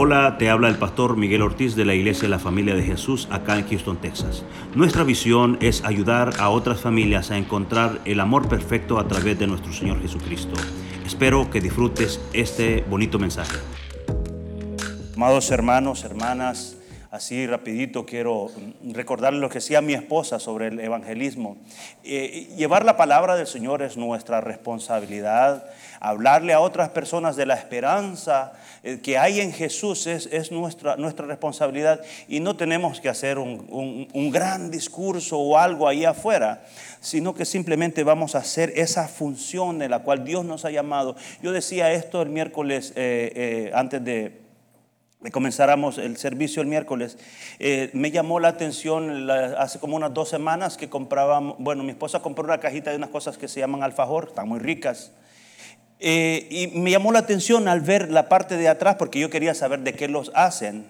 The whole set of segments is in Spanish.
Hola, te habla el pastor Miguel Ortiz de la Iglesia de la Familia de Jesús acá en Houston, Texas. Nuestra visión es ayudar a otras familias a encontrar el amor perfecto a través de nuestro Señor Jesucristo. Espero que disfrutes este bonito mensaje. Amados hermanos, hermanas, así rapidito quiero recordarles lo que decía mi esposa sobre el evangelismo. Eh, llevar la palabra del Señor es nuestra responsabilidad. Hablarle a otras personas de la esperanza que hay en Jesús es, nuestra, nuestra responsabilidad y no tenemos que hacer un, un, gran discurso o algo ahí afuera, sino que simplemente vamos a hacer esa función de la cual Dios nos ha llamado. Yo decía esto el miércoles eh, antes de comenzáramos el servicio el miércoles, eh, me llamó la atención hace como unas dos semanas que comprábamos, bueno, mi esposa compró una cajita de unas cosas que se llaman alfajor, están muy ricas. Eh, y me llamó la atención al ver la parte de atrás porque yo quería saber de qué los hacen.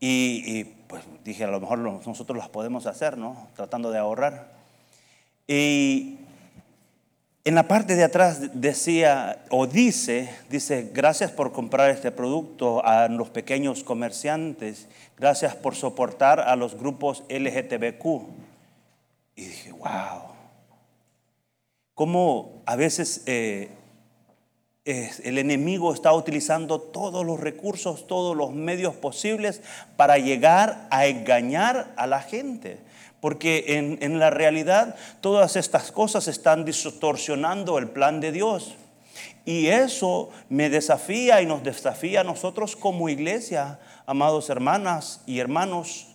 Y, y pues dije, a lo mejor nosotros las podemos hacer, ¿no? Tratando de ahorrar. Y en la parte de atrás decía o dice, dice, gracias por comprar este producto a los pequeños comerciantes, gracias por soportar a los grupos LGTBQ. Y dije, wow, cómo a veces eh, el enemigo está utilizando todos los recursos, todos los medios posibles para llegar a engañar a la gente. Porque en, la realidad todas estas cosas están distorsionando el plan de Dios. Y eso me desafía y nos desafía a nosotros como iglesia, amados hermanas y hermanos,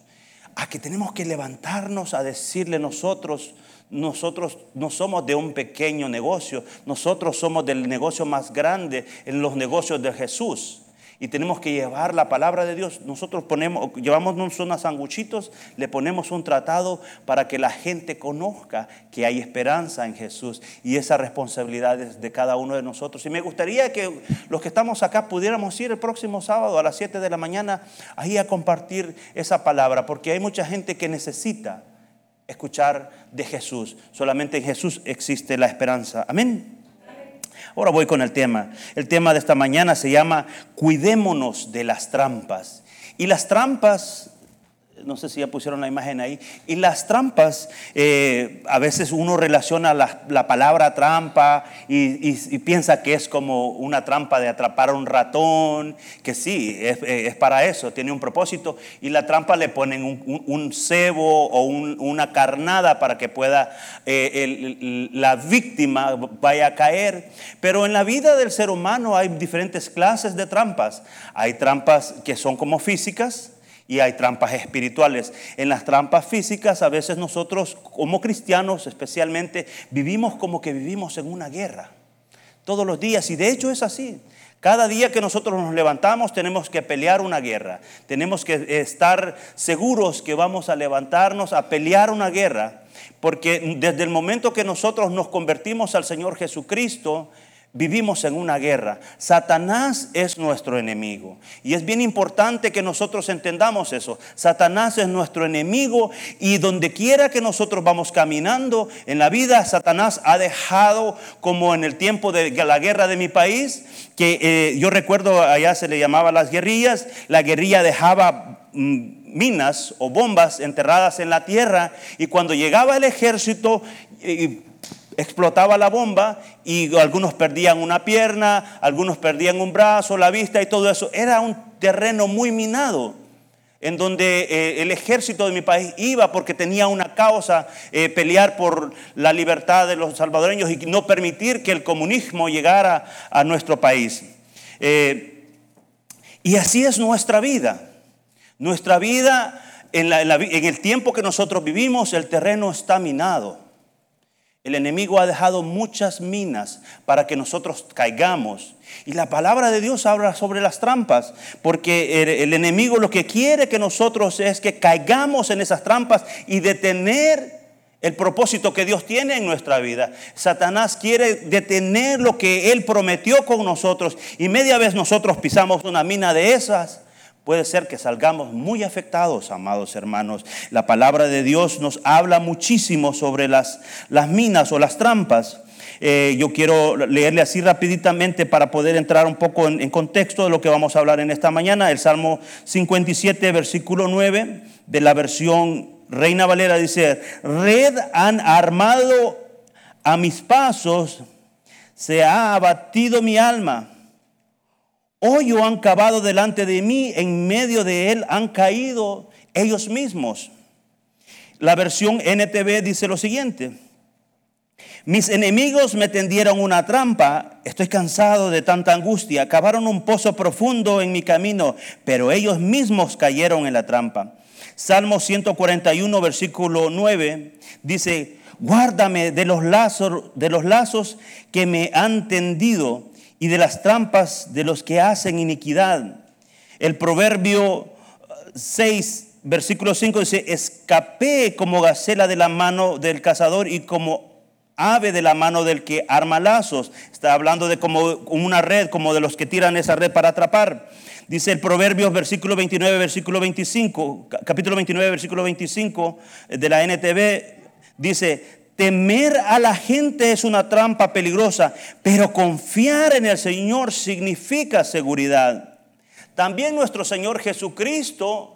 a que tenemos que levantarnos a decirle nosotros, nosotros no somos de un pequeño negocio, nosotros somos del negocio más grande en los negocios de Jesús y tenemos que llevar la palabra de Dios. Nosotros ponemos, llevamos unos sanguchitos, le ponemos un tratado para que la gente conozca que hay esperanza en Jesús y esa responsabilidad es de cada uno de nosotros. Y me gustaría que los que estamos acá pudiéramos ir el próximo sábado a las 7 de la mañana ahí a compartir esa palabra, porque hay mucha gente que necesita escuchar de Jesús. Solamente en Jesús existe la esperanza. Amén. Ahora voy con el tema. El tema de esta mañana se llama Cuidémonos de las trampas. Y las trampas no sé si ya pusieron la imagen ahí. Y las trampas, eh, a veces uno relaciona la, palabra trampa y, piensa que es como una trampa de atrapar a un ratón, que sí, es, para eso, tiene un propósito. Y la trampa le ponen un, cebo o una carnada para que pueda eh, la víctima vaya a caer. Pero en la vida del ser humano hay diferentes clases de trampas. Hay trampas que son como físicas y hay trampas espirituales. En las trampas físicas a veces nosotros como cristianos especialmente vivimos como que vivimos en una guerra. Todos los días. Y de hecho es así. Cada día que nosotros nos levantamos tenemos que pelear una guerra. Tenemos que estar seguros que vamos a levantarnos a pelear una guerra. Porque desde el momento que nosotros nos convertimos al Señor Jesucristo, vivimos en una guerra. Satanás es nuestro enemigo. Y es bien importante que nosotros entendamos eso. Satanás es nuestro enemigo y donde quiera que nosotros vamos caminando en la vida, Satanás ha dejado, como en el tiempo de la guerra de mi país, que eh, yo recuerdo allá se le llamaba las guerrillas, la guerrilla dejaba... Mm, minas o bombas enterradas en la tierra y cuando llegaba el ejército explotaba la bomba y algunos perdían una pierna, algunos perdían un brazo, la vista y todo eso. Era un terreno muy minado en donde eh, el ejército de mi país iba porque tenía una causa, eh, pelear por la libertad de los salvadoreños y no permitir que el comunismo llegara a nuestro país. Eh, y así es nuestra vida. Nuestra vida, en el tiempo que nosotros vivimos, el terreno está minado. El enemigo ha dejado muchas minas para que nosotros caigamos. Y la palabra de Dios habla sobre las trampas, porque el, enemigo lo que quiere que nosotros es que caigamos en esas trampas y detener el propósito que Dios tiene en nuestra vida. Satanás quiere detener lo que Él prometió con nosotros y media vez nosotros pisamos una mina de esas puede ser que salgamos muy afectados, amados hermanos. La palabra de Dios nos habla muchísimo sobre las, las minas o las trampas. Eh, yo quiero leerle así rapiditamente para poder entrar un poco en, en contexto de lo que vamos a hablar en esta mañana. El Salmo 57, versículo 9 de la versión Reina Valera dice, red han armado a mis pasos, se ha abatido mi alma. Hoyo han cavado delante de mí, en medio de él han caído ellos mismos. La versión NTV dice lo siguiente. Mis enemigos me tendieron una trampa, estoy cansado de tanta angustia, cavaron un pozo profundo en mi camino, pero ellos mismos cayeron en la trampa. Salmo 141, versículo 9, dice, guárdame de los lazos, de los lazos que me han tendido y de las trampas de los que hacen iniquidad. El proverbio 6, versículo 5 dice, escapé como gacela de la mano del cazador y como ave de la mano del que arma lazos. Está hablando de como una red, como de los que tiran esa red para atrapar. Dice el Proverbios versículo 29, versículo 25, capítulo 29, versículo 25 de la NTV, dice, temer a la gente es una trampa peligrosa, pero confiar en el Señor significa seguridad. También nuestro Señor Jesucristo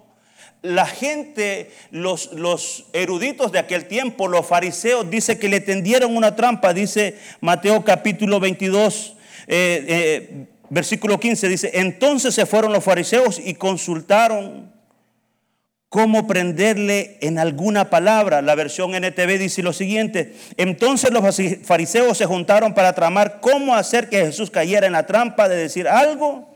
la gente, los, eruditos de aquel tiempo, los fariseos, dice que le tendieron una trampa, dice Mateo capítulo 22, eh, eh, versículo 15 dice, entonces se fueron los fariseos y consultaron cómo prenderle en alguna palabra. La versión NTV dice lo siguiente, entonces los fariseos se juntaron para tramar cómo hacer que Jesús cayera en la trampa de decir algo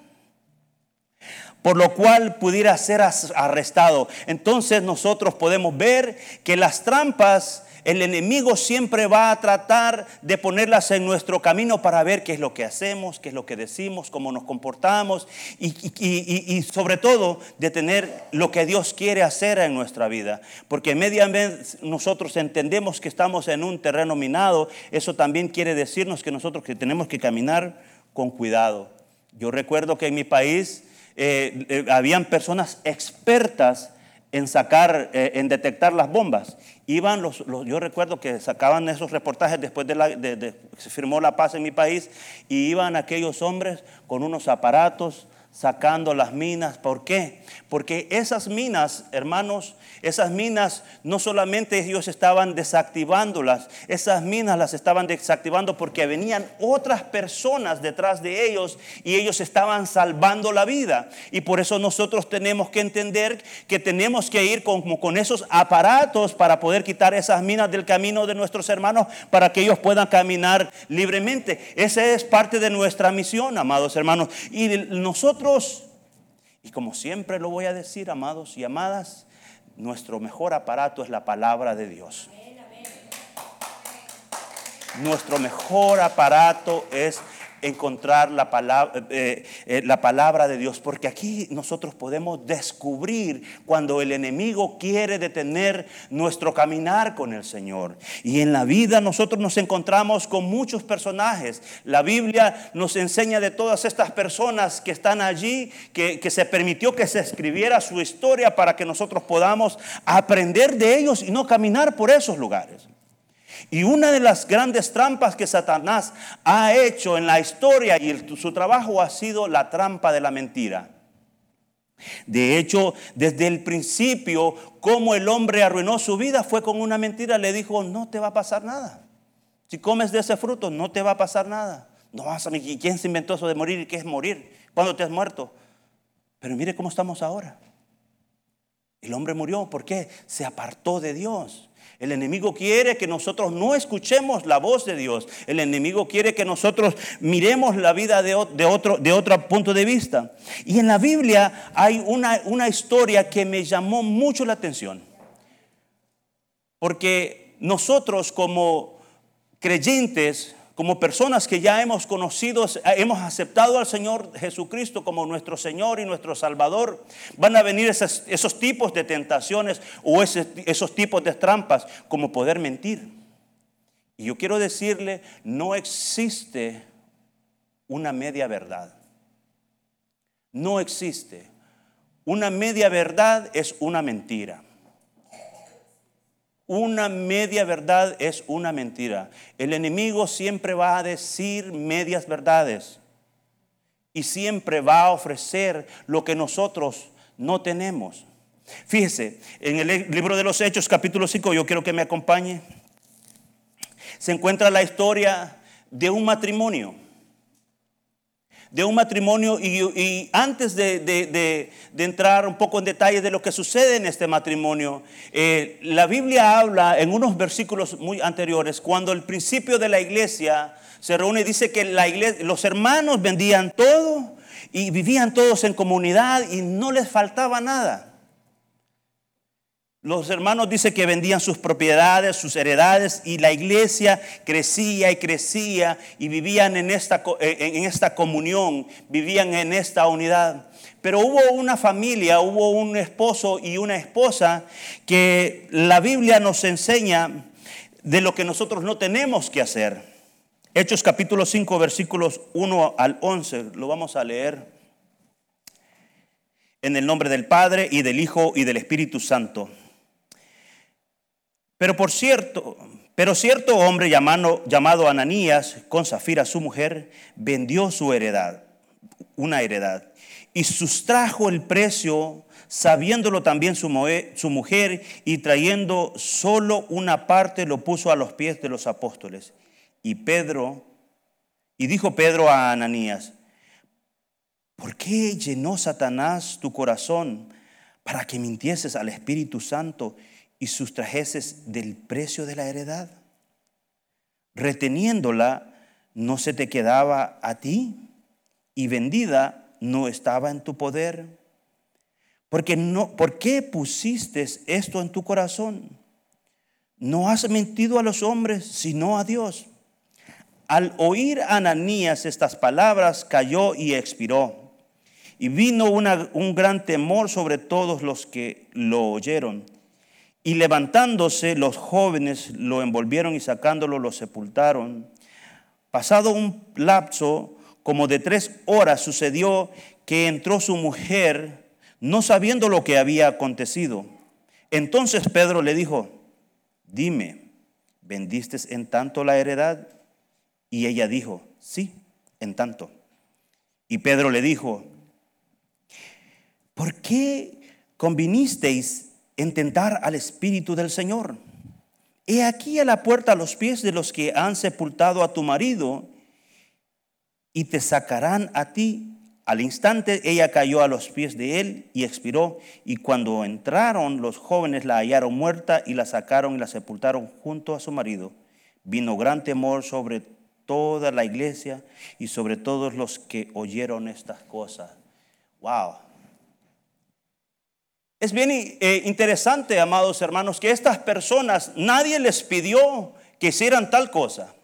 por lo cual pudiera ser arrestado. Entonces nosotros podemos ver que las trampas el enemigo siempre va a tratar de ponerlas en nuestro camino para ver qué es lo que hacemos, qué es lo que decimos, cómo nos comportamos y, sobre todo de tener lo que Dios quiere hacer en nuestra vida. Porque media vez nosotros entendemos que estamos en un terreno minado, eso también quiere decirnos que nosotros que tenemos que caminar con cuidado. Yo recuerdo que en mi país eh, eh, habían personas expertas en sacar, eh, en detectar las bombas. Iban los, yo recuerdo que sacaban esos reportajes después de, la, de, se firmó la paz en mi país y iban aquellos hombres con unos aparatos sacando las minas. ¿Por qué? Porque esas minas, hermanos, esas minas no solamente ellos estaban desactivándolas, esas minas las estaban desactivando porque venían otras personas detrás de ellos y ellos estaban salvando la vida. Y por eso nosotros tenemos que entender que tenemos que ir con, con esos aparatos para poder quitar esas minas del camino de nuestros hermanos para que ellos puedan caminar libremente. Esa es parte de nuestra misión, amados hermanos. Y nosotros y como siempre lo voy a decir, amados y amadas, nuestro mejor aparato es la palabra de Dios. Nuestro mejor aparato es encontrar la palabra, eh, eh, la palabra de Dios, porque aquí nosotros podemos descubrir cuando el enemigo quiere detener nuestro caminar con el Señor. Y en la vida nosotros nos encontramos con muchos personajes. La Biblia nos enseña de todas estas personas que están allí, que, que se permitió que se escribiera su historia para que nosotros podamos aprender de ellos y no caminar por esos lugares. Y una de las grandes trampas que Satanás ha hecho en la historia y su trabajo ha sido la trampa de la mentira. De hecho, desde el principio, como el hombre arruinó su vida fue con una mentira. Le dijo, no te va a pasar nada. Si comes de ese fruto, no te va a pasar nada. No vas a ¿Quién se inventó eso de morir y qué es morir? cuando te has muerto? Pero mire cómo estamos ahora. El hombre murió, ¿por qué? Se apartó de Dios. El enemigo quiere que nosotros no escuchemos la voz de Dios. El enemigo quiere que nosotros miremos la vida de, otro, de otro punto de vista. Y en la Biblia hay una, una historia que me llamó mucho la atención. Porque nosotros como creyentes como personas que ya hemos conocido, hemos aceptado al Señor Jesucristo como nuestro Señor y nuestro Salvador, van a venir esos, tipos de tentaciones o esos tipos de trampas como poder mentir. Y yo quiero decirle, no existe una media verdad. No existe. Una media verdad es una mentira. Una media verdad es una mentira. El enemigo siempre va a decir medias verdades y siempre va a ofrecer lo que nosotros no tenemos. Fíjese, en el libro de los Hechos, capítulo 5, yo quiero que me acompañe, se encuentra la historia de un matrimonio de un matrimonio y, antes de, entrar un poco en detalle de lo que sucede en este matrimonio, eh, la Biblia habla en unos versículos muy anteriores, cuando el principio de la iglesia se reúne dice que la iglesia, los hermanos vendían todo y vivían todos en comunidad y no les faltaba nada. Los hermanos dicen que vendían sus propiedades, sus heredades, y la iglesia crecía y crecía y vivían en esta, en esta comunión, vivían en esta unidad. Pero hubo una familia, hubo un esposo y una esposa que la Biblia nos enseña de lo que nosotros no tenemos que hacer. Hechos capítulo 5, versículos 1 al 11, lo vamos a leer. En el nombre del Padre y del Hijo y del Espíritu Santo. Pero por cierto, pero cierto hombre llamado, llamado Ananías, con Zafira su mujer, vendió su heredad, una heredad, y sustrajo el precio, sabiéndolo también su, su mujer, y trayendo solo una parte, lo puso a los pies de los apóstoles. Y Pedro, y dijo Pedro a Ananías, ¿por qué llenó Satanás tu corazón para que mintieses al Espíritu Santo? Y sustrajeses del precio de la heredad. Reteniéndola, no se te quedaba a ti y vendida no estaba en tu poder. Porque no, ¿Por qué pusiste esto en tu corazón? No has mentido a los hombres, sino a Dios. Al oír Ananías estas palabras, cayó y expiró. Y vino un gran temor sobre todos los que lo oyeron. Y levantándose los jóvenes lo envolvieron y sacándolo lo sepultaron. Pasado un lapso como de tres horas sucedió que entró su mujer no sabiendo lo que había acontecido. Entonces Pedro le dijo, dime, ¿vendiste en tanto la heredad? Y ella dijo, sí, en tanto. Y Pedro le dijo, ¿por qué convinisteis en tentar al Espíritu del Señor. He aquí a la puerta a los pies de los que han sepultado a tu marido y te sacarán a ti. Al instante ella cayó a los pies de él y expiró. Y cuando entraron los jóvenes la hallaron muerta y la sacaron y la sepultaron junto a su marido. Vino gran temor sobre toda la iglesia y sobre todos los que oyeron estas cosas. Wow. Es bien eh, interesante, amados hermanos, que estas personas, nadie les pidió que hicieran tal cosa.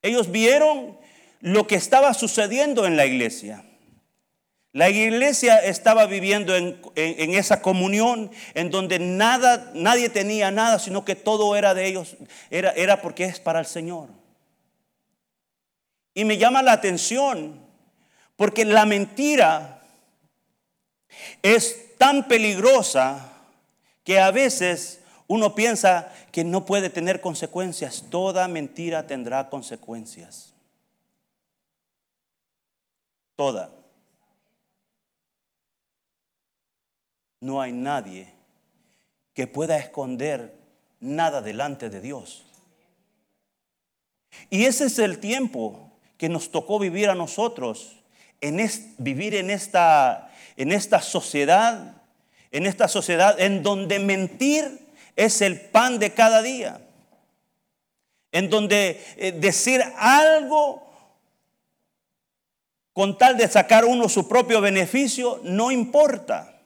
Ellos vieron lo que estaba sucediendo en la iglesia. La iglesia estaba viviendo en, esa comunión en donde nada, nadie tenía nada, sino que todo era de ellos, era, era porque es para el Señor. Y me llama la atención porque la mentira es tan peligrosa que a veces uno piensa que no puede tener consecuencias. Toda mentira tendrá consecuencias. Toda. No hay nadie que pueda esconder nada delante de Dios. Y ese es el tiempo que nos tocó vivir a nosotros, en vivir en esta en esta sociedad, en esta sociedad en donde mentir es el pan de cada día, en donde eh, decir algo con tal de sacar uno su propio beneficio no importa.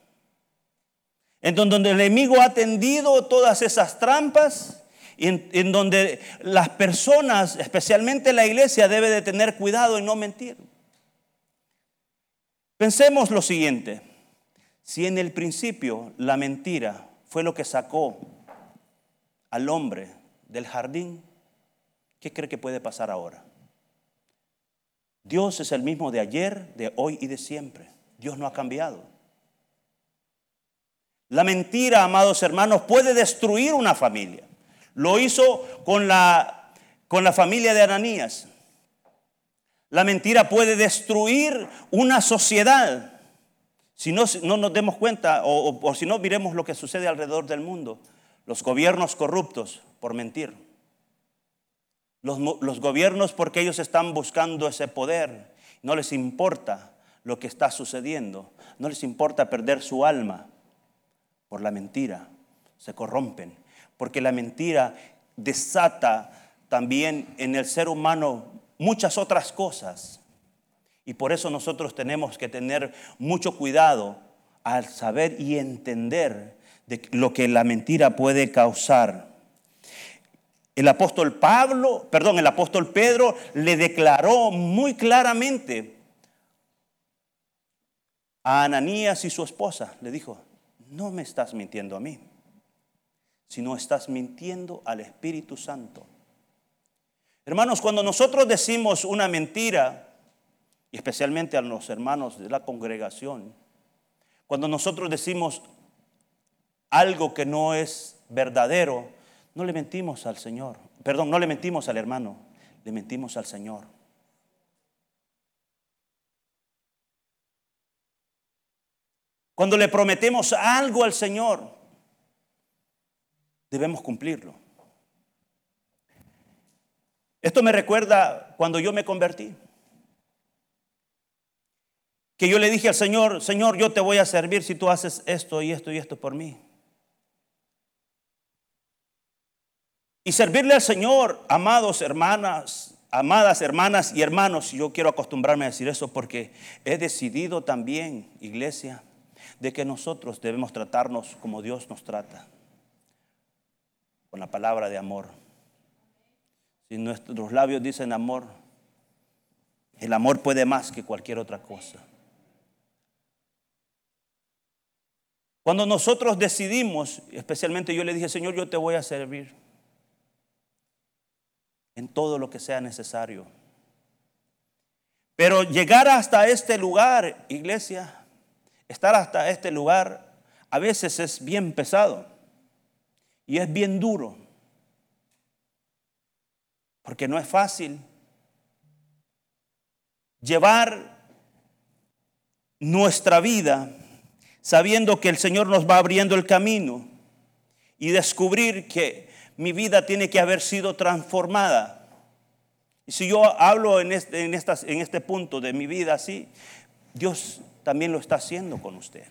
En donde el enemigo ha tendido todas esas trampas, en, en donde las personas, especialmente la iglesia, debe de tener cuidado y no mentir. Pensemos lo siguiente, si en el principio la mentira fue lo que sacó al hombre del jardín, ¿qué cree que puede pasar ahora? Dios es el mismo de ayer, de hoy y de siempre. Dios no ha cambiado. La mentira, amados hermanos, puede destruir una familia. Lo hizo con la, con la familia de Ananías. La mentira puede destruir una sociedad. Si no, no nos demos cuenta, o, si no, miremos lo que sucede alrededor del mundo. Los gobiernos corruptos por mentir. Los, los gobiernos porque ellos están buscando ese poder. No les importa lo que está sucediendo. No les importa perder su alma por la mentira. Se corrompen. Porque la mentira desata también en el ser humano muchas otras cosas. Y por eso nosotros tenemos que tener mucho cuidado al saber y entender de lo que la mentira puede causar. El apóstol Pablo, perdón, el apóstol Pedro le declaró muy claramente a Ananías y su esposa, le dijo, no me estás mintiendo a mí, sino estás mintiendo al Espíritu Santo. Hermanos, cuando nosotros decimos una mentira, y especialmente a los hermanos de la congregación, cuando nosotros decimos algo que no es verdadero, no le mentimos al Señor. Perdón, no le mentimos al hermano, le mentimos al Señor. Cuando le prometemos algo al Señor, debemos cumplirlo. Esto me recuerda cuando yo me convertí. Que yo le dije al Señor, Señor, yo te voy a servir si tú haces esto y esto y esto por mí. Y servirle al Señor, amados hermanas, amadas hermanas y hermanos, yo quiero acostumbrarme a decir eso porque he decidido también, iglesia, de que nosotros debemos tratarnos como Dios nos trata, con la palabra de amor. Si nuestros labios dicen amor, el amor puede más que cualquier otra cosa. Cuando nosotros decidimos, especialmente yo le dije, Señor, yo te voy a servir en todo lo que sea necesario. Pero llegar hasta este lugar, iglesia, estar hasta este lugar, a veces es bien pesado y es bien duro. Porque no es fácil llevar nuestra vida sabiendo que el Señor nos va abriendo el camino y descubrir que mi vida tiene que haber sido transformada. Y si yo hablo en este, en, en este punto de mi vida así, Dios también lo está haciendo con usted.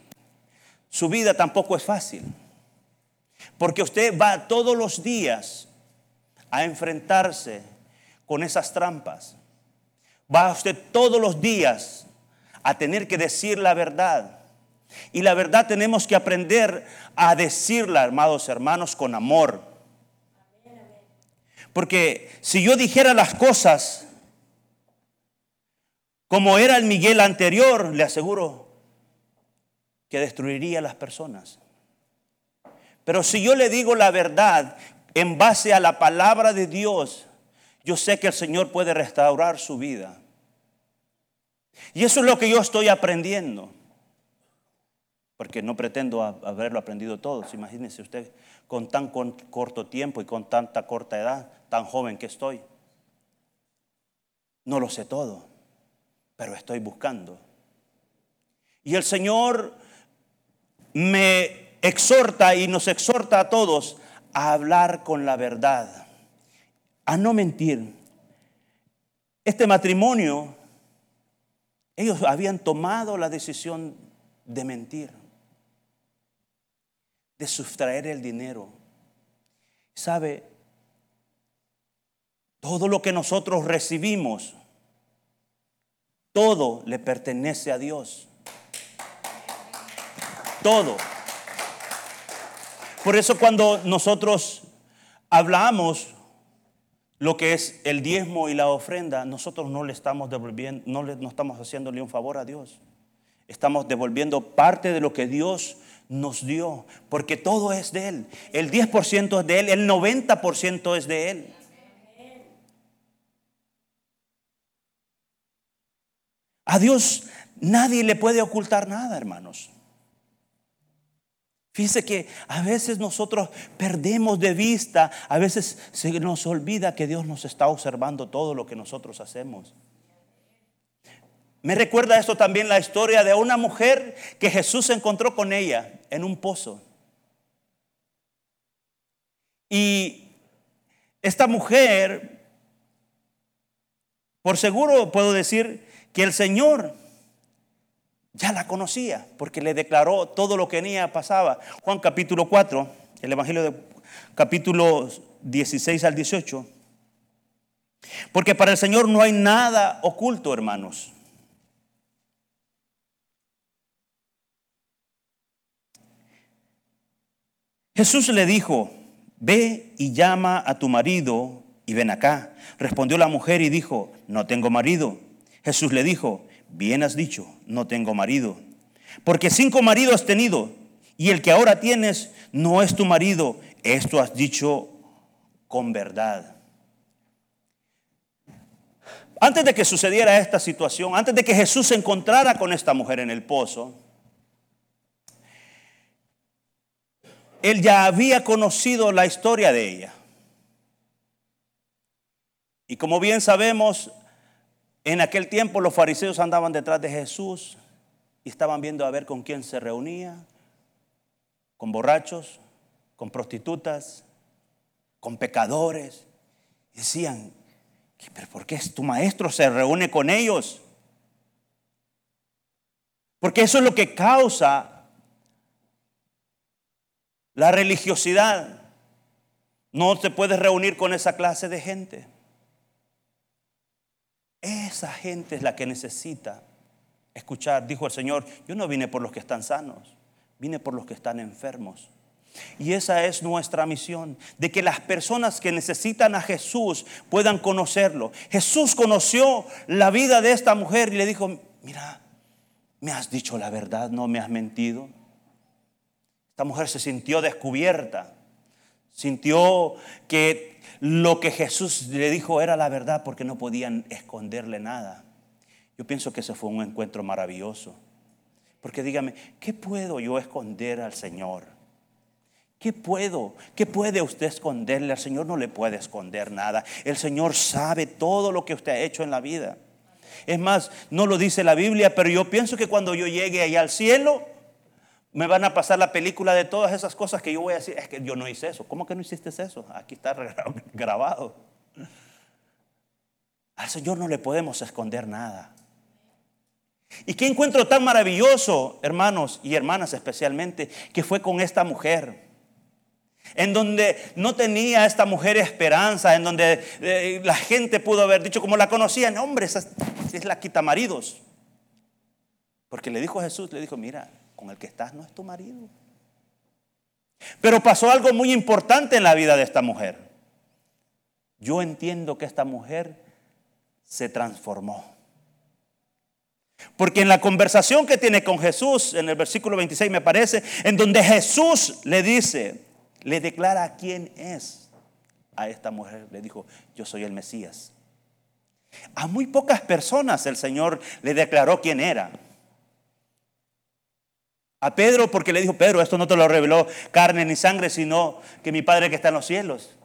Su vida tampoco es fácil, porque usted va todos los días a enfrentarse con esas trampas. Va usted todos los días a tener que decir la verdad. Y la verdad tenemos que aprender a decirla, amados hermanos, con amor. Porque si yo dijera las cosas como era el Miguel anterior, le aseguro que destruiría a las personas. Pero si yo le digo la verdad en base a la palabra de Dios, yo sé que el Señor puede restaurar su vida. Y eso es lo que yo estoy aprendiendo. Porque no pretendo haberlo aprendido todo. Imagínense usted con tan corto tiempo y con tanta corta edad, tan joven que estoy. No lo sé todo, pero estoy buscando. Y el Señor me exhorta y nos exhorta a todos a hablar con la verdad, a no mentir. Este matrimonio, ellos habían tomado la decisión de mentir, de sustraer el dinero. ¿Sabe? Todo lo que nosotros recibimos, todo le pertenece a Dios. Todo. Por eso cuando nosotros hablamos lo que es el diezmo y la ofrenda, nosotros no le estamos devolviendo, no, le, no estamos haciéndole un favor a Dios. Estamos devolviendo parte de lo que Dios nos dio, porque todo es de Él. El 10% es de Él, el 90% es de Él. A Dios nadie le puede ocultar nada, hermanos. Fíjese que a veces nosotros perdemos de vista, a veces se nos olvida que Dios nos está observando todo lo que nosotros hacemos. Me recuerda esto también la historia de una mujer que Jesús se encontró con ella en un pozo. Y esta mujer, por seguro puedo decir que el Señor ya la conocía, porque le declaró todo lo que en ella pasaba. Juan capítulo 4, el Evangelio de capítulo 16 al 18. Porque para el Señor no hay nada oculto, hermanos. Jesús le dijo, ve y llama a tu marido y ven acá. Respondió la mujer y dijo, no tengo marido. Jesús le dijo, bien has dicho, no tengo marido. Porque cinco maridos has tenido y el que ahora tienes no es tu marido. Esto has dicho con verdad. Antes de que sucediera esta situación, antes de que Jesús se encontrara con esta mujer en el pozo, él ya había conocido la historia de ella. Y como bien sabemos, en aquel tiempo los fariseos andaban detrás de Jesús y estaban viendo a ver con quién se reunía, con borrachos, con prostitutas, con pecadores. decían, pero ¿por qué tu maestro se reúne con ellos? Porque eso es lo que causa la religiosidad. No te puedes reunir con esa clase de gente. Esa gente es la que necesita escuchar. Dijo el Señor, yo no vine por los que están sanos, vine por los que están enfermos. Y esa es nuestra misión, de que las personas que necesitan a Jesús puedan conocerlo. Jesús conoció la vida de esta mujer y le dijo, mira, me has dicho la verdad, no me has mentido. Esta mujer se sintió descubierta, sintió que lo que Jesús le dijo era la verdad porque no podían esconderle nada. Yo pienso que ese fue un encuentro maravilloso. Porque dígame, ¿qué puedo yo esconder al Señor? ¿Qué puedo? ¿Qué puede usted esconderle? Al Señor no le puede esconder nada. El Señor sabe todo lo que usted ha hecho en la vida. Es más, no lo dice la Biblia, pero yo pienso que cuando yo llegue allá al cielo, me van a pasar la película de todas esas cosas que yo voy a decir, es que yo no hice eso. ¿Cómo que no hiciste eso? Aquí está grabado. Al Señor no le podemos esconder nada. Y qué encuentro tan maravilloso, hermanos y hermanas especialmente, que fue con esta mujer. En donde no tenía esta mujer esperanza, en donde eh, la gente pudo haber dicho, como la conocían, hombre, esa es la quita maridos. Porque le dijo a Jesús, le dijo, mira, con el que estás no es tu marido. Pero pasó algo muy importante en la vida de esta mujer. Yo entiendo que esta mujer se transformó. Porque en la conversación que tiene con Jesús, en el versículo 26 me parece, en donde Jesús le dice, le declara quién es a esta mujer, le dijo, yo soy el Mesías. A muy pocas personas el Señor le declaró quién era. A Pedro porque le dijo, Pedro, esto no te lo reveló carne ni sangre, sino que mi Padre que está en los cielos.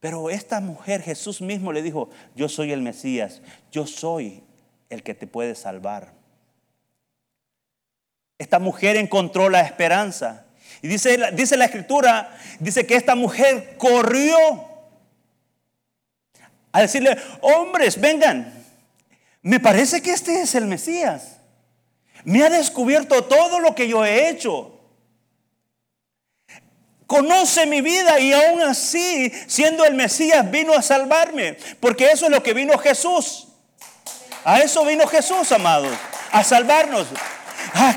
Pero esta mujer, Jesús mismo le dijo, yo soy el Mesías, yo soy el que te puede salvar. Esta mujer encontró la esperanza. Y dice, dice la escritura, dice que esta mujer corrió a decirle, hombres, vengan, me parece que este es el Mesías. Me ha descubierto todo lo que yo he hecho. Conoce mi vida y aún así, siendo el Mesías, vino a salvarme. Porque eso es lo que vino Jesús. A eso vino Jesús, amados. A salvarnos. Ah,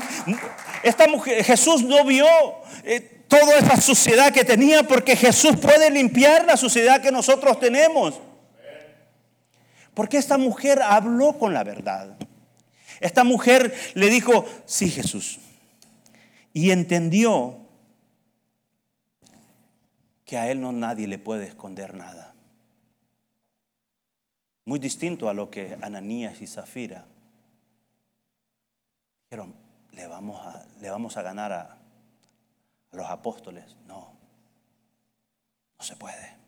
esta mujer, Jesús no vio eh, toda esa suciedad que tenía porque Jesús puede limpiar la suciedad que nosotros tenemos. Porque esta mujer habló con la verdad. Esta mujer le dijo, sí Jesús. Y entendió que a él no nadie le puede esconder nada. Muy distinto a lo que Ananías y Zafira dijeron, le vamos a, le vamos a ganar a, a los apóstoles. No, no se puede.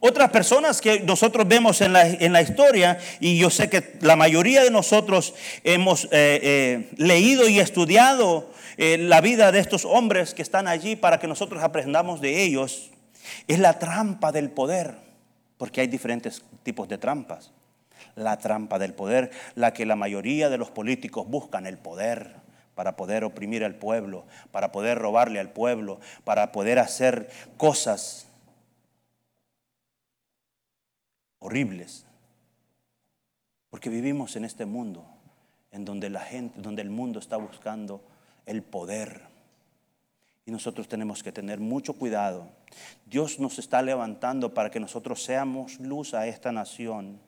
Otras personas que nosotros vemos en la, en la, historia, y yo sé que la mayoría de nosotros hemos eh, eh, leído y estudiado eh, la vida de estos hombres que están allí para que nosotros aprendamos de ellos, es la trampa del poder, porque hay diferentes tipos de trampas. La trampa del poder, la que la mayoría de los políticos buscan, el poder para poder oprimir al pueblo, para poder robarle al pueblo, para poder hacer cosas horribles. Porque vivimos en este mundo en donde la gente, donde el mundo está buscando el poder. Y nosotros tenemos que tener mucho cuidado. Dios nos está levantando para que nosotros seamos luz a esta nación.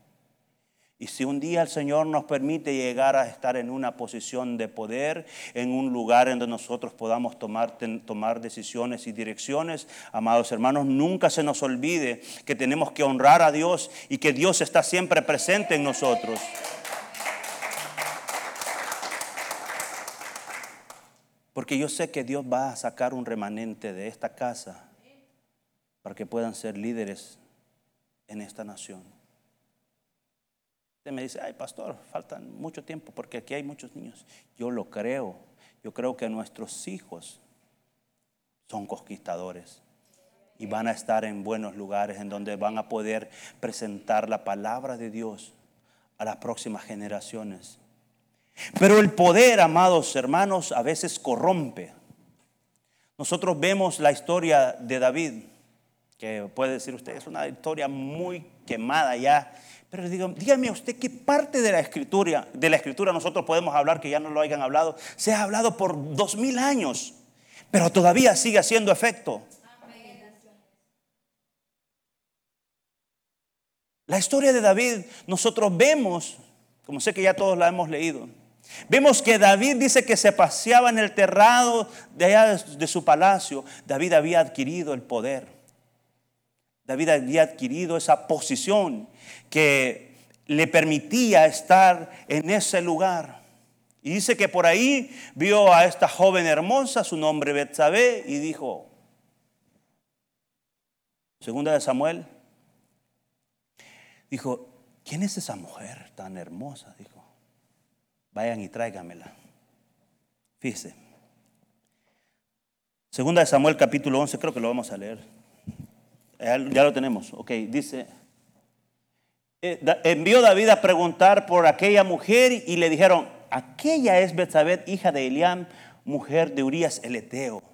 Y si un día el Señor nos permite llegar a estar en una posición de poder, en un lugar en donde nosotros podamos tomar, tomar decisiones y direcciones, amados hermanos, nunca se nos olvide que tenemos que honrar a Dios y que Dios está siempre presente en nosotros. Porque yo sé que Dios va a sacar un remanente de esta casa para que puedan ser líderes en esta nación me dice, ay pastor, faltan mucho tiempo porque aquí hay muchos niños. Yo lo creo. Yo creo que nuestros hijos son conquistadores y van a estar en buenos lugares en donde van a poder presentar la palabra de Dios a las próximas generaciones. Pero el poder, amados hermanos, a veces corrompe. Nosotros vemos la historia de David, que puede decir usted, es una historia muy quemada ya pero digo, dígame usted qué parte de la escritura, de la escritura nosotros podemos hablar que ya no lo hayan hablado. Se ha hablado por dos mil años, pero todavía sigue haciendo efecto. La historia de David, nosotros vemos, como sé que ya todos la hemos leído, vemos que David dice que se paseaba en el terrado de allá de su palacio. David había adquirido el poder. David había adquirido esa posición que le permitía estar en ese lugar. Y dice que por ahí vio a esta joven hermosa, su nombre Betsabé, y dijo, segunda de Samuel, dijo, ¿quién es esa mujer tan hermosa? Dijo, vayan y tráigamela. Fíjese. Segunda de Samuel capítulo 11, creo que lo vamos a leer. Ya lo tenemos. Ok, dice, eh, envió David a preguntar por aquella mujer y le dijeron, aquella es Betsabé, hija de Eliam, mujer de Urias el Eteo.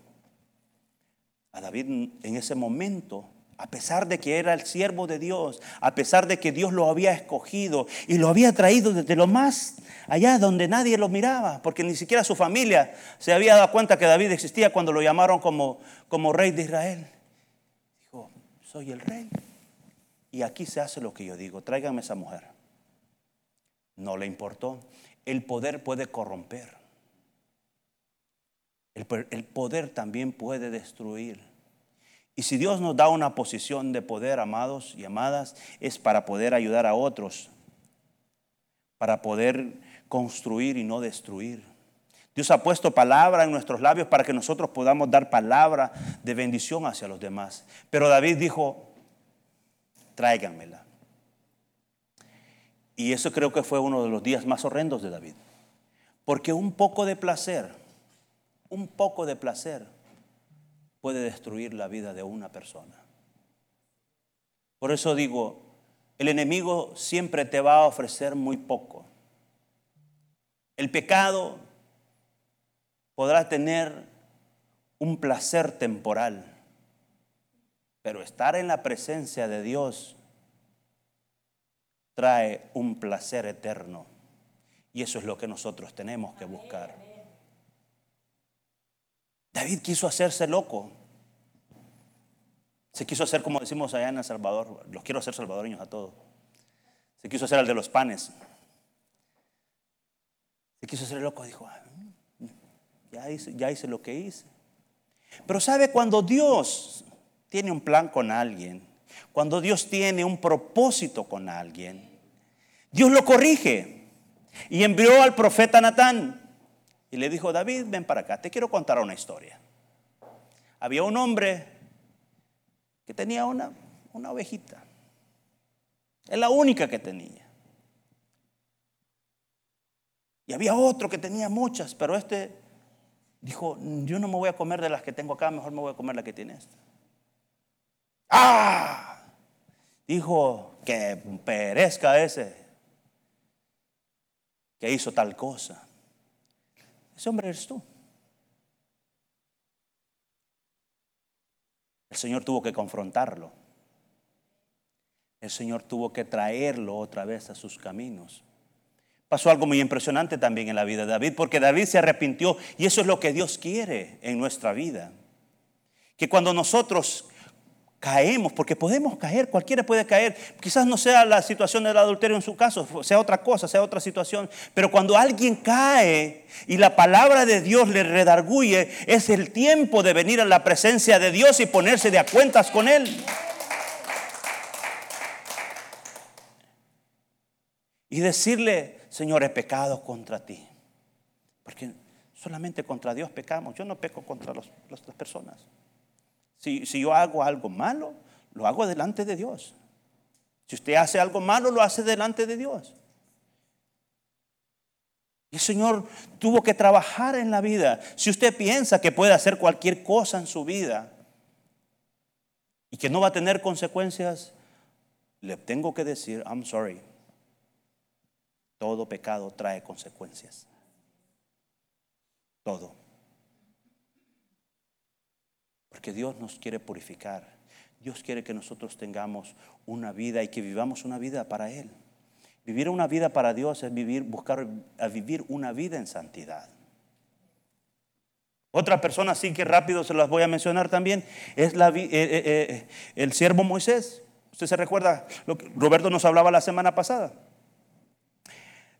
A David en ese momento, a pesar de que era el siervo de Dios, a pesar de que Dios lo había escogido y lo había traído desde lo más allá donde nadie lo miraba, porque ni siquiera su familia se había dado cuenta que David existía cuando lo llamaron como, como rey de Israel. Soy el rey. Y aquí se hace lo que yo digo, tráiganme esa mujer. No le importó. El poder puede corromper. El, poder también puede destruir. Y si Dios nos da una posición de poder, amados y amadas, es para poder ayudar a otros, para poder construir y no destruir. Dios ha puesto palabra en nuestros labios para que nosotros podamos dar palabra de bendición hacia los demás. Pero David dijo, tráiganmela. Y eso creo que fue uno de los días más horrendos de David. Porque un poco de placer, un poco de placer puede destruir la vida de una persona. Por eso digo, el enemigo siempre te va a ofrecer muy poco. El pecado podrá tener un placer temporal pero estar en la presencia de Dios trae un placer eterno. Y eso es lo que nosotros tenemos que buscar. David quiso hacerse loco. Se quiso hacer como decimos allá en El Salvador. Los quiero hacer salvadoreños a todos. Se quiso hacer el de los panes. Se quiso hacer loco. Dijo, ya hice, lo que hice. Pero sabe cuando Dios tiene un plan con alguien, cuando Dios tiene un propósito con alguien, Dios lo corrige y envió al profeta Natán. y le dijo, David, ven para acá, te quiero contar una historia. Había un hombre que tenía una, una ovejita. Es la única que tenía. Y había otro que tenía muchas, pero este dijo, yo no me voy a comer de las que tengo acá, mejor me voy a comer la que tiene esta. ¡Ah! Dijo que perezca ese que hizo tal cosa. Ese hombre eres tú. El Señor tuvo que confrontarlo. El Señor tuvo que traerlo otra vez a sus caminos. Pasó algo muy impresionante también en la vida de David, porque David se arrepintió y eso es lo que Dios quiere en nuestra vida. Que cuando nosotros caemos, porque podemos caer, cualquiera puede caer. Quizás no sea la situación del adulterio en su caso, sea otra cosa, sea otra situación. Pero cuando alguien cae y la palabra de Dios le redarguye, es el tiempo de venir a la presencia de Dios y ponerse de cuentas con Él. Y decirle, Señor, he pecado contra ti. Porque solamente contra Dios pecamos. Yo no peco contra las personas. Si, yo hago algo malo, lo hago delante de Dios. Si usted hace algo malo, lo hace delante de Dios. El Señor tuvo que trabajar en la vida. Si usted piensa que puede hacer cualquier cosa en su vida y que no va a tener consecuencias, le tengo que decir, I'm sorry. Todo pecado trae consecuencias. Todo. Porque Dios nos quiere purificar. Dios quiere que nosotros tengamos una vida y que vivamos una vida para Él. Vivir una vida para Dios es vivir, buscar a vivir una vida en santidad. Otra persona, sí que rápido se las voy a mencionar también, es eh, eh, eh, el siervo Moisés. Usted se recuerda, lo que Roberto nos hablaba la semana pasada.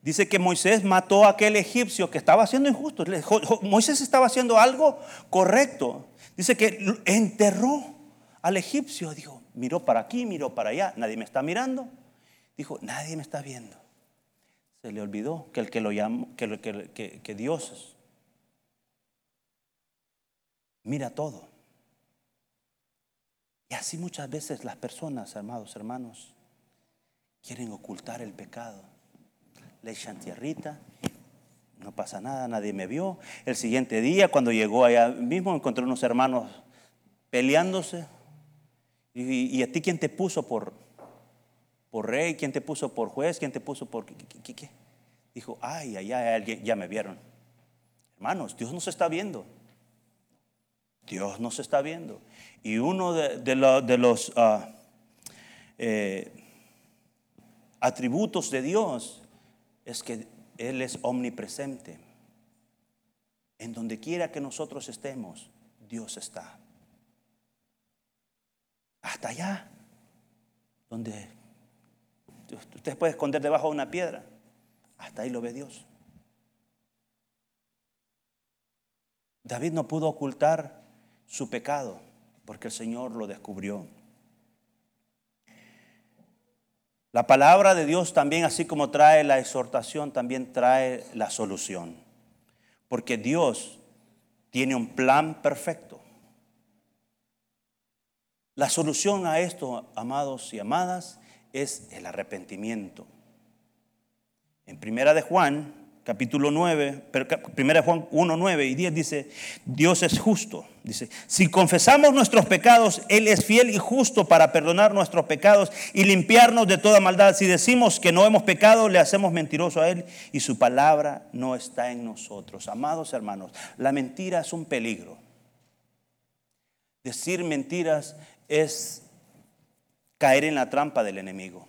Dice que Moisés mató a aquel egipcio que estaba haciendo injusto. Moisés estaba haciendo algo correcto. Dice que enterró al egipcio. Dijo, miró para aquí, miró para allá. Nadie me está mirando. Dijo, nadie me está viendo. Se le olvidó que el que lo llamó, que Dios mira todo. Y así muchas veces las personas, amados hermanos, quieren ocultar el pecado. Le echan tierrita no pasa nada, nadie me vio. El siguiente día, cuando llegó allá mismo, encontré unos hermanos peleándose. ¿Y, a ti quién te puso por, por rey? ¿Quién te puso por juez? ¿Quién te puso por qué? qué, Dijo, ay, allá alguien, ya me vieron. Hermanos, Dios nos está viendo. Dios nos está viendo. Y uno de, los ah, eh, atributos de Dios es que él es omnipresente. En donde quiera que nosotros estemos, Dios está. Hasta allá, donde usted puede esconder debajo de una piedra, hasta ahí lo ve Dios. David no pudo ocultar su pecado porque el Señor lo descubrió. La palabra de Dios también, así como trae la exhortación, también trae la solución. Porque Dios tiene un plan perfecto. La solución a esto, amados y amadas, es el arrepentimiento. En primera de Juan, capítulo 9, primera Juan 1, 9 y 10 dice, Dios es justo. Dice, si confesamos nuestros pecados, Él es fiel y justo para perdonar nuestros pecados y limpiarnos de toda maldad. Si decimos que no hemos pecado, le hacemos mentiroso a Él y su palabra no está en nosotros. Amados hermanos, la mentira es un peligro. Decir mentiras es caer en la trampa del enemigo.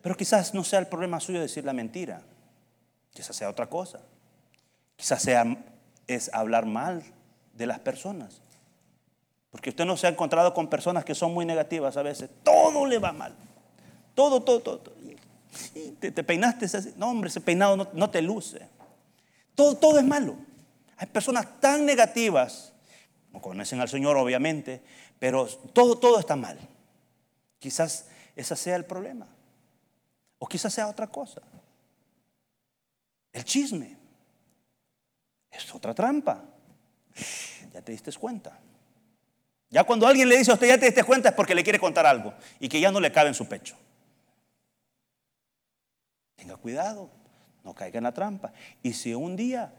Pero quizás no sea el problema suyo decir la mentira. Quizás sea otra cosa. Quizás sea es hablar mal de las personas. Porque usted no se ha encontrado con personas que son muy negativas a veces. Todo le va mal. Todo, todo, todo. te, peinaste así. No, hombre, ese peinado no, te luce. Todo, todo es malo. Hay personas tan negativas. No conocen al Señor, obviamente. Pero todo, todo está mal. Quizás ese sea el problema. O quizás sea otra cosa. El chisme. Es otra trampa. Ya te diste cuenta. Ya cuando alguien le dice a usted, ya te diste cuenta, es porque le quiere contar algo y que ya no le cabe en su pecho. Tenga cuidado, no caiga en la trampa. Y si un día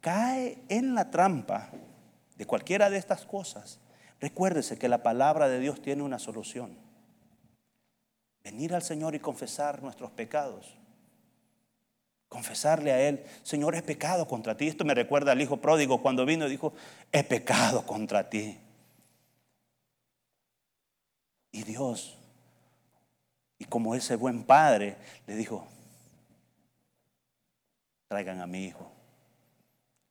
cae en la trampa de cualquiera de estas cosas, recuérdese que la palabra de Dios tiene una solución. Venir al Señor y confesar nuestros pecados. Confesarle a Él, Señor, he pecado contra ti. Esto me recuerda al hijo pródigo cuando vino y dijo, he pecado contra ti. Y Dios, y como ese buen padre, le dijo, traigan a mi hijo,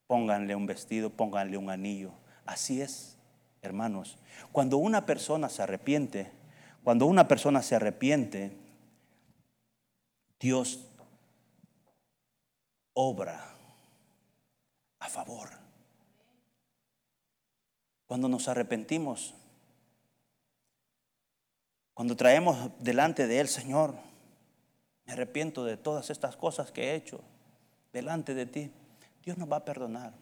pónganle un vestido, pónganle un anillo. Así es, hermanos. Cuando una persona se arrepiente, cuando una persona se arrepiente, Dios obra a favor. Cuando nos arrepentimos, cuando traemos delante de Él, Señor, me arrepiento de todas estas cosas que he hecho delante de ti, Dios nos va a perdonar.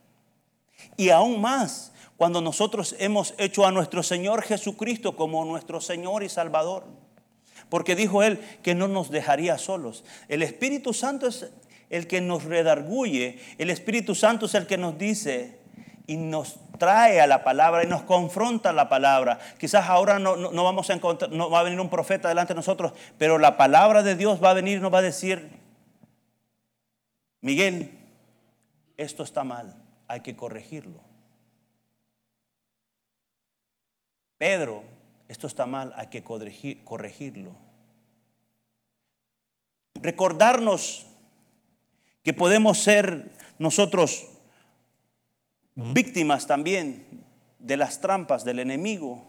Y aún más, cuando nosotros hemos hecho a nuestro Señor Jesucristo como nuestro Señor y Salvador. Porque dijo Él que no nos dejaría solos. El Espíritu Santo es el que nos redarguye. El Espíritu Santo es el que nos dice y nos trae a la palabra y nos confronta la palabra. Quizás ahora no, no, vamos a encontrar, no va a venir un profeta delante de nosotros, pero la palabra de Dios va a venir y nos va a decir, Miguel, esto está mal, hay que corregirlo. Pedro, esto está mal, hay que corregirlo. Recordarnos que podemos ser nosotros víctimas también de las trampas del enemigo.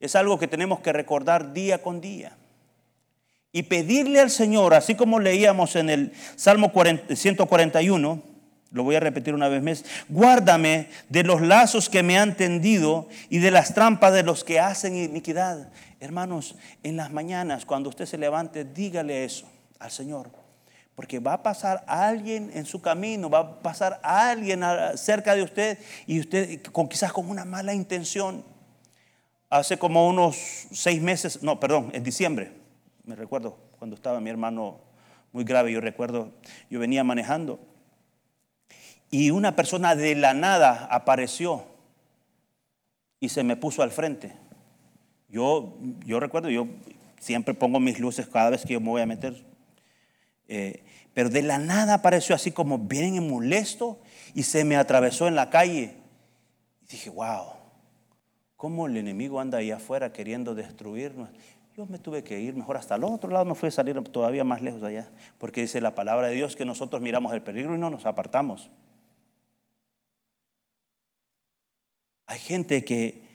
Es algo que tenemos que recordar día con día. Y pedirle al Señor, así como leíamos en el Salmo 141, lo voy a repetir una vez más, guárdame de los lazos que me han tendido y de las trampas de los que hacen iniquidad. Hermanos, en las mañanas, cuando usted se levante, dígale eso al Señor. Porque va a pasar alguien en su camino, va a pasar alguien cerca de usted y usted con, quizás con una mala intención. Hace como unos seis meses, no, perdón, en diciembre, me recuerdo cuando estaba mi hermano muy grave, yo recuerdo, yo venía manejando y una persona de la nada apareció y se me puso al frente. Yo, yo recuerdo, yo siempre pongo mis luces cada vez que yo me voy a meter. Eh, pero de la nada apareció así como bien molesto y se me atravesó en la calle. Y dije, wow, ¿cómo el enemigo anda ahí afuera queriendo destruirnos? Yo me tuve que ir mejor hasta el otro lado, no fui a salir todavía más lejos allá, porque dice la palabra de Dios que nosotros miramos el peligro y no nos apartamos. Hay gente que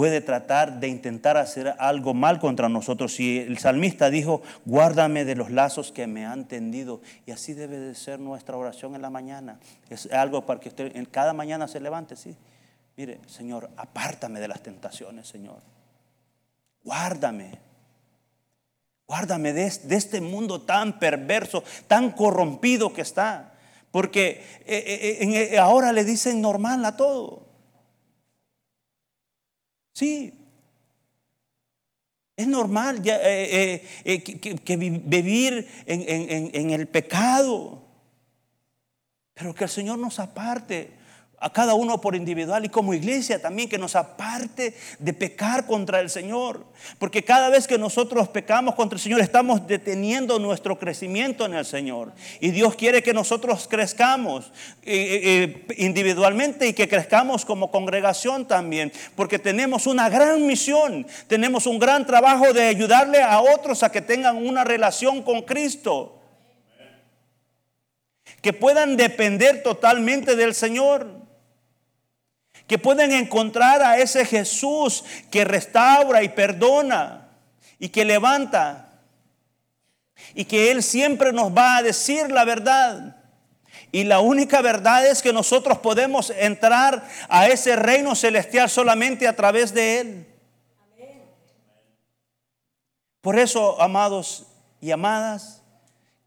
puede tratar de intentar hacer algo mal contra nosotros. Si el salmista dijo, guárdame de los lazos que me han tendido. Y así debe de ser nuestra oración en la mañana. Es algo para que usted en cada mañana se levante, sí. Mire, Señor, apártame de las tentaciones, Señor. Guárdame. Guárdame de, este mundo tan perverso, tan corrompido que está. Porque eh, eh, eh, ahora le dicen normal a todo. Sí. Es normal que, vivir en el pecado, pero que el Señor nos aparte a cada uno por individual y como iglesia también que nos aparte de pecar contra el Señor. Porque cada vez que nosotros pecamos contra el Señor estamos deteniendo nuestro crecimiento en el Señor. Y Dios quiere que nosotros crezcamos eh, eh, eh, individualmente y que crezcamos como congregación también. Porque tenemos una gran misión, tenemos un gran trabajo de ayudarle a otros a que tengan una relación con Cristo. Que puedan depender totalmente del Señor que pueden encontrar a ese Jesús que restaura y perdona y que levanta y que Él siempre nos va a decir la verdad. Y la única verdad es que nosotros podemos entrar a ese reino celestial solamente a través de Él. Por eso, amados y amadas,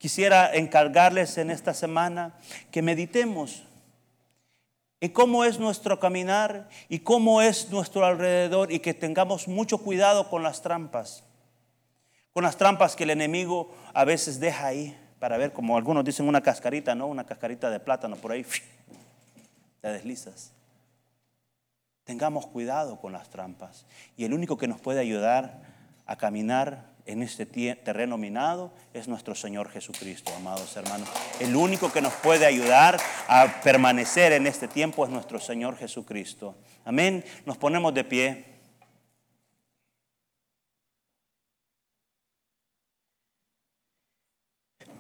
Quisiera encargarles en esta semana que meditemos en cómo es nuestro caminar y cómo es nuestro alrededor y que tengamos mucho cuidado con las trampas, con las trampas que el enemigo a veces deja ahí para ver, como algunos dicen, una cascarita, ¿no? Una cascarita de plátano por ahí, te deslizas. Tengamos cuidado con las trampas. Y el único que nos puede ayudar a caminar en este terreno minado es nuestro Señor Jesucristo, amados hermanos. El único que nos puede ayudar a permanecer en este tiempo es nuestro Señor Jesucristo. Amén. Nos ponemos de pie.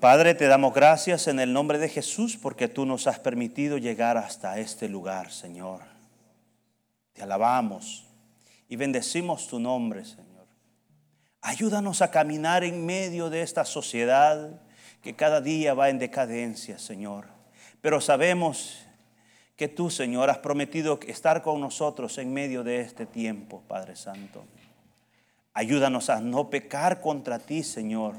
Padre, te damos gracias en el nombre de Jesús porque tú nos has permitido llegar hasta este lugar, Señor. Te alabamos y bendecimos tu nombre, Señor. Ayúdanos a caminar en medio de esta sociedad que cada día va en decadencia, Señor. Pero sabemos que tú, Señor, has prometido estar con nosotros en medio de este tiempo, Padre Santo. Ayúdanos a no pecar contra ti, Señor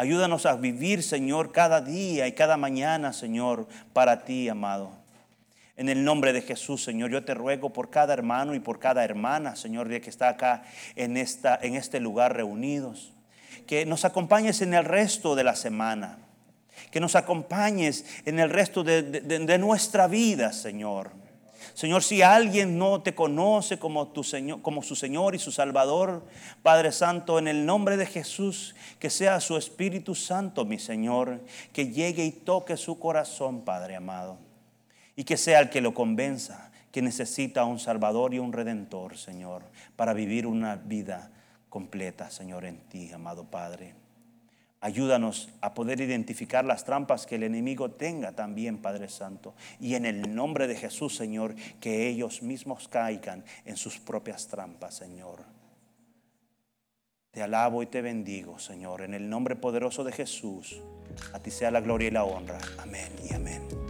Ayúdanos a vivir, Señor, cada día y cada mañana, Señor, para ti, amado. En el nombre de Jesús, Señor, yo te ruego por cada hermano y por cada hermana, Señor, que está acá en, esta, en este lugar reunidos. Que nos acompañes en el resto de la semana. Que nos acompañes en el resto de nuestra vida, Señor. Señor, si alguien no te conoce como, tu Señor, como su Señor y su Salvador, Padre Santo, en el nombre de Jesús, que sea su Espíritu Santo, mi Señor, que llegue y toque su corazón, Padre amado. Y que sea el que lo convenza que necesita un Salvador y un Redentor, Señor, para vivir una vida completa, Señor, en ti, amado Padre. Ayúdanos a poder identificar las trampas que el enemigo tenga también, Padre Santo. Y en el nombre de Jesús, Señor, que ellos mismos caigan en sus propias trampas, Señor. Te alabo y te bendigo, Señor, en el nombre poderoso de Jesús. A ti sea la gloria y la honra. Amén y amén.